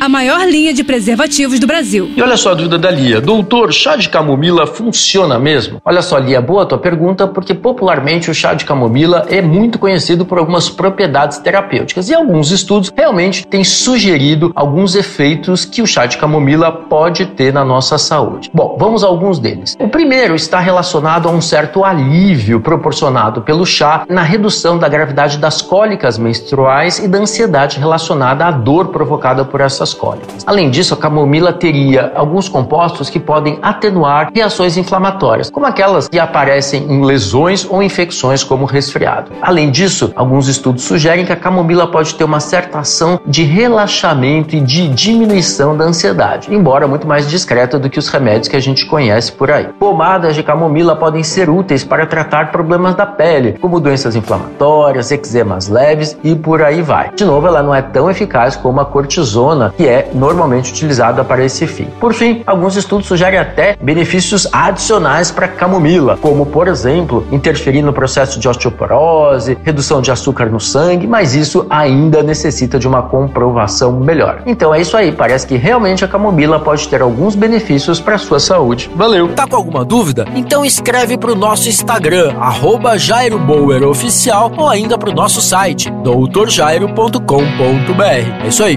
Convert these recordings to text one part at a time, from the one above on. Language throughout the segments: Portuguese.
a maior linha de preservativos do Brasil. E olha só a dúvida da Lia. Doutor, chá de camomila funciona mesmo? Olha só, Lia, boa a tua pergunta, porque popularmente o chá de camomila é muito conhecido por algumas propriedades terapêuticas e alguns estudos realmente têm sugerido alguns efeitos que o chá de camomila pode ter na nossa saúde. Bom, vamos a alguns deles. O primeiro está relacionado a um certo alívio proporcionado pelo chá na redução da gravidade das cólicas menstruais e da ansiedade relacionada à dor provocada por essas essas cólicas. Além disso, a camomila teria alguns compostos que podem atenuar reações inflamatórias, como aquelas que aparecem em lesões ou infecções como resfriado. Além disso, alguns estudos sugerem que a camomila pode ter uma certa ação de relaxamento e de diminuição da ansiedade, embora muito mais discreta do que os remédios que a gente conhece por aí. Pomadas de camomila podem ser úteis para tratar problemas da pele, como doenças inflamatórias, eczemas leves e por aí vai. De novo, ela não é tão eficaz como a cortisona, que é normalmente utilizada para esse fim. Por fim, alguns estudos sugerem até benefícios adicionais para a camomila, como, por exemplo, interferir no processo de osteoporose, redução de açúcar no sangue, mas isso ainda necessita de uma comprovação melhor. Então é isso aí, parece que realmente a camomila pode ter alguns benefícios para a sua saúde. Valeu! Tá com alguma dúvida? Então escreve para o nosso Instagram, arroba Jairo Bauer Oficial, ou ainda para o nosso site, doutorjairo.com.br. É isso aí.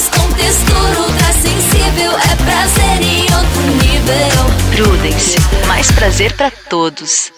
sabores com textura ultra sensível. É prazer em outro nível. Prudence, mais prazer pra todos.